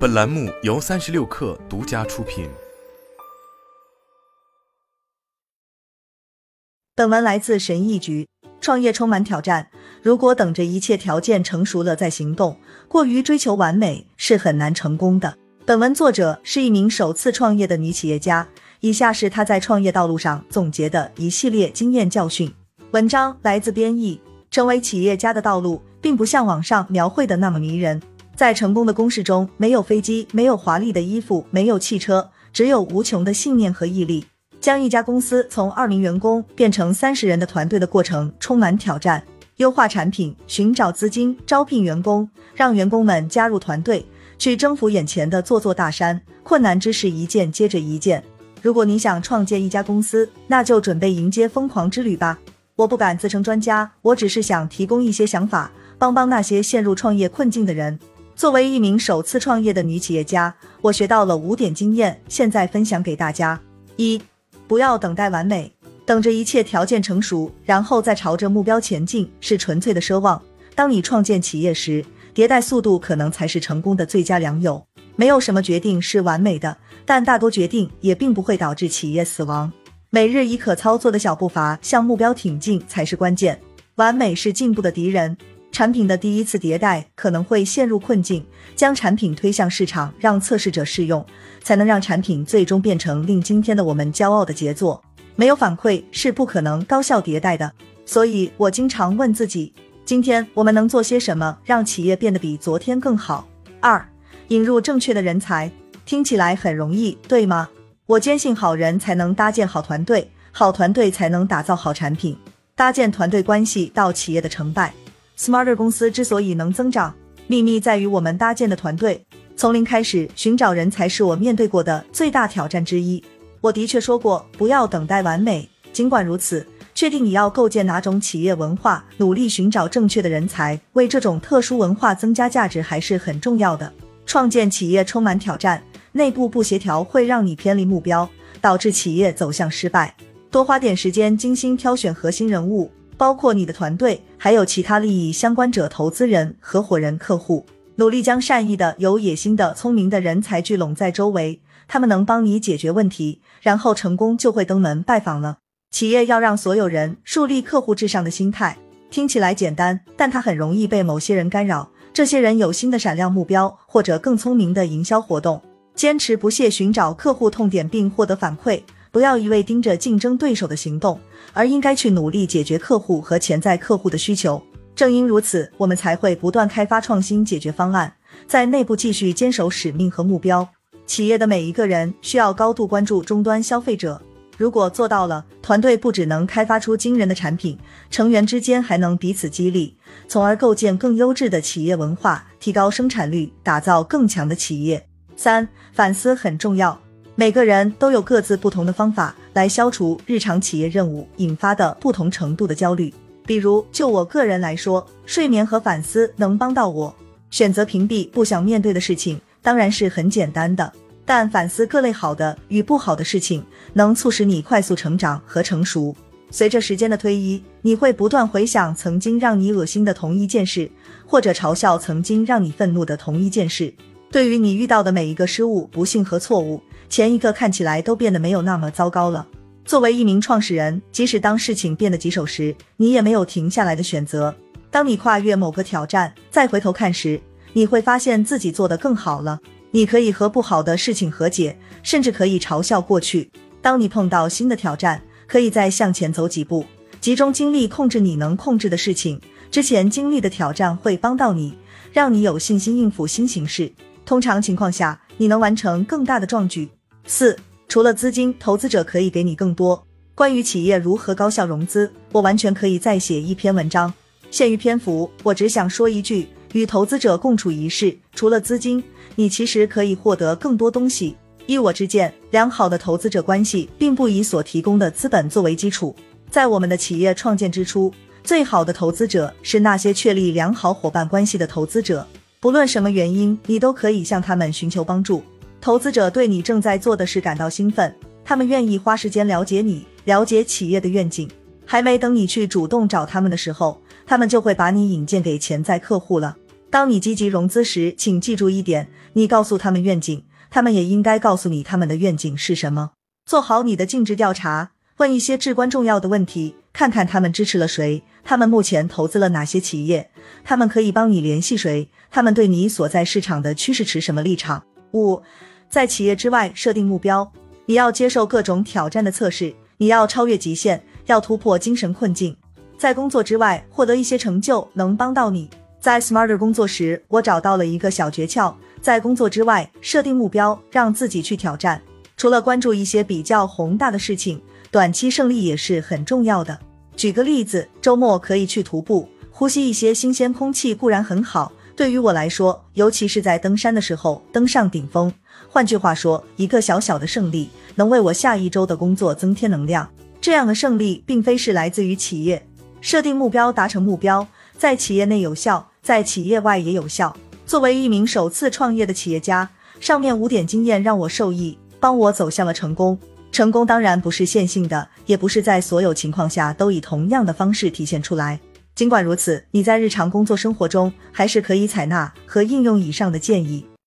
本栏目由三十六氪独家出品。本文来自神意局。创业充满挑战，如果等着一切条件成熟了再行动，过于追求完美是很难成功的。本文作者是一名首次创业的女企业家，以下是她在创业道路上总结的一系列经验教训。文章来自编译。成为企业家的道路，并不像网上描绘的那么迷人。在成功的公式中，没有飞机，没有华丽的衣服，没有汽车，只有无穷的信念和毅力。将一家公司从二名员工变成三十人的团队的过程充满挑战。优化产品，寻找资金，招聘员工，让员工们加入团队，去征服眼前的座座大山。困难之事一件接着一件。如果你想创建一家公司，那就准备迎接疯狂之旅吧。我不敢自称专家，我只是想提供一些想法，帮帮那些陷入创业困境的人。作为一名首次创业的女企业家，我学到了五点经验，现在分享给大家：一、不要等待完美，等着一切条件成熟，然后再朝着目标前进，是纯粹的奢望。当你创建企业时，迭代速度可能才是成功的最佳良友。没有什么决定是完美的，但大多决定也并不会导致企业死亡。每日以可操作的小步伐向目标挺进才是关键。完美是进步的敌人。产品的第一次迭代可能会陷入困境，将产品推向市场，让测试者试用，才能让产品最终变成令今天的我们骄傲的杰作。没有反馈是不可能高效迭代的。所以我经常问自己：今天我们能做些什么，让企业变得比昨天更好？二，引入正确的人才。听起来很容易，对吗？我坚信，好人才能搭建好团队，好团队才能打造好产品。搭建团队关系到企业的成败。Smarter 公司之所以能增长，秘密在于我们搭建的团队。从零开始寻找人才是我面对过的最大挑战之一。我的确说过，不要等待完美。尽管如此，确定你要构建哪种企业文化，努力寻找正确的人才，为这种特殊文化增加价值，还是很重要的。创建企业充满挑战。内部不协调会让你偏离目标，导致企业走向失败。多花点时间精心挑选核心人物，包括你的团队，还有其他利益相关者、投资人、合伙人、客户。努力将善意的、有野心的、聪明的人才聚拢在周围，他们能帮你解决问题，然后成功就会登门拜访了。企业要让所有人树立客户至上的心态，听起来简单，但它很容易被某些人干扰。这些人有新的闪亮目标，或者更聪明的营销活动。坚持不懈寻找客户痛点并获得反馈，不要一味盯着竞争对手的行动，而应该去努力解决客户和潜在客户的需求。正因如此，我们才会不断开发创新解决方案，在内部继续坚守使命和目标。企业的每一个人需要高度关注终端消费者，如果做到了，团队不只能开发出惊人的产品，成员之间还能彼此激励，从而构建更优质的企业文化，提高生产率，打造更强的企业。三反思很重要，每个人都有各自不同的方法来消除日常企业任务引发的不同程度的焦虑。比如，就我个人来说，睡眠和反思能帮到我。选择屏蔽不想面对的事情，当然是很简单的，但反思各类好的与不好的事情，能促使你快速成长和成熟。随着时间的推移，你会不断回想曾经让你恶心的同一件事，或者嘲笑曾经让你愤怒的同一件事。对于你遇到的每一个失误、不幸和错误，前一个看起来都变得没有那么糟糕了。作为一名创始人，即使当事情变得棘手时，你也没有停下来的选择。当你跨越某个挑战，再回头看时，你会发现自己做得更好了。你可以和不好的事情和解，甚至可以嘲笑过去。当你碰到新的挑战，可以再向前走几步，集中精力控制你能控制的事情。之前经历的挑战会帮到你，让你有信心应付新形势。通常情况下，你能完成更大的壮举。四，除了资金，投资者可以给你更多。关于企业如何高效融资，我完全可以再写一篇文章。限于篇幅，我只想说一句：与投资者共处一室，除了资金，你其实可以获得更多东西。依我之见，良好的投资者关系并不以所提供的资本作为基础。在我们的企业创建之初，最好的投资者是那些确立良好伙伴关系的投资者。不论什么原因，你都可以向他们寻求帮助。投资者对你正在做的事感到兴奋，他们愿意花时间了解你，了解企业的愿景。还没等你去主动找他们的时候，他们就会把你引荐给潜在客户了。当你积极融资时，请记住一点：你告诉他们愿景，他们也应该告诉你他们的愿景是什么。做好你的尽职调查，问一些至关重要的问题，看看他们支持了谁，他们目前投资了哪些企业，他们可以帮你联系谁，他们对你所在市场的趋势持什么立场。五，在企业之外设定目标，你要接受各种挑战的测试，你要超越极限，要突破精神困境，在工作之外获得一些成就，能帮到你。在 Smarter 工作时，我找到了一个小诀窍：在工作之外设定目标，让自己去挑战。除了关注一些比较宏大的事情，短期胜利也是很重要的。举个例子，周末可以去徒步，呼吸一些新鲜空气固然很好。对于我来说，尤其是在登山的时候，登上顶峰。换句话说，一个小小的胜利能为我下一周的工作增添能量。这样的胜利并非是来自于企业设定目标、达成目标，在企业内有效。在企业外也有效。作为一名首次创业的企业家，上面五点经验让我受益，帮我走向了成功。成功当然不是线性的，也不是在所有情况下都以同样的方式体现出来。尽管如此，你在日常工作生活中还是可以采纳和应用以上的建议。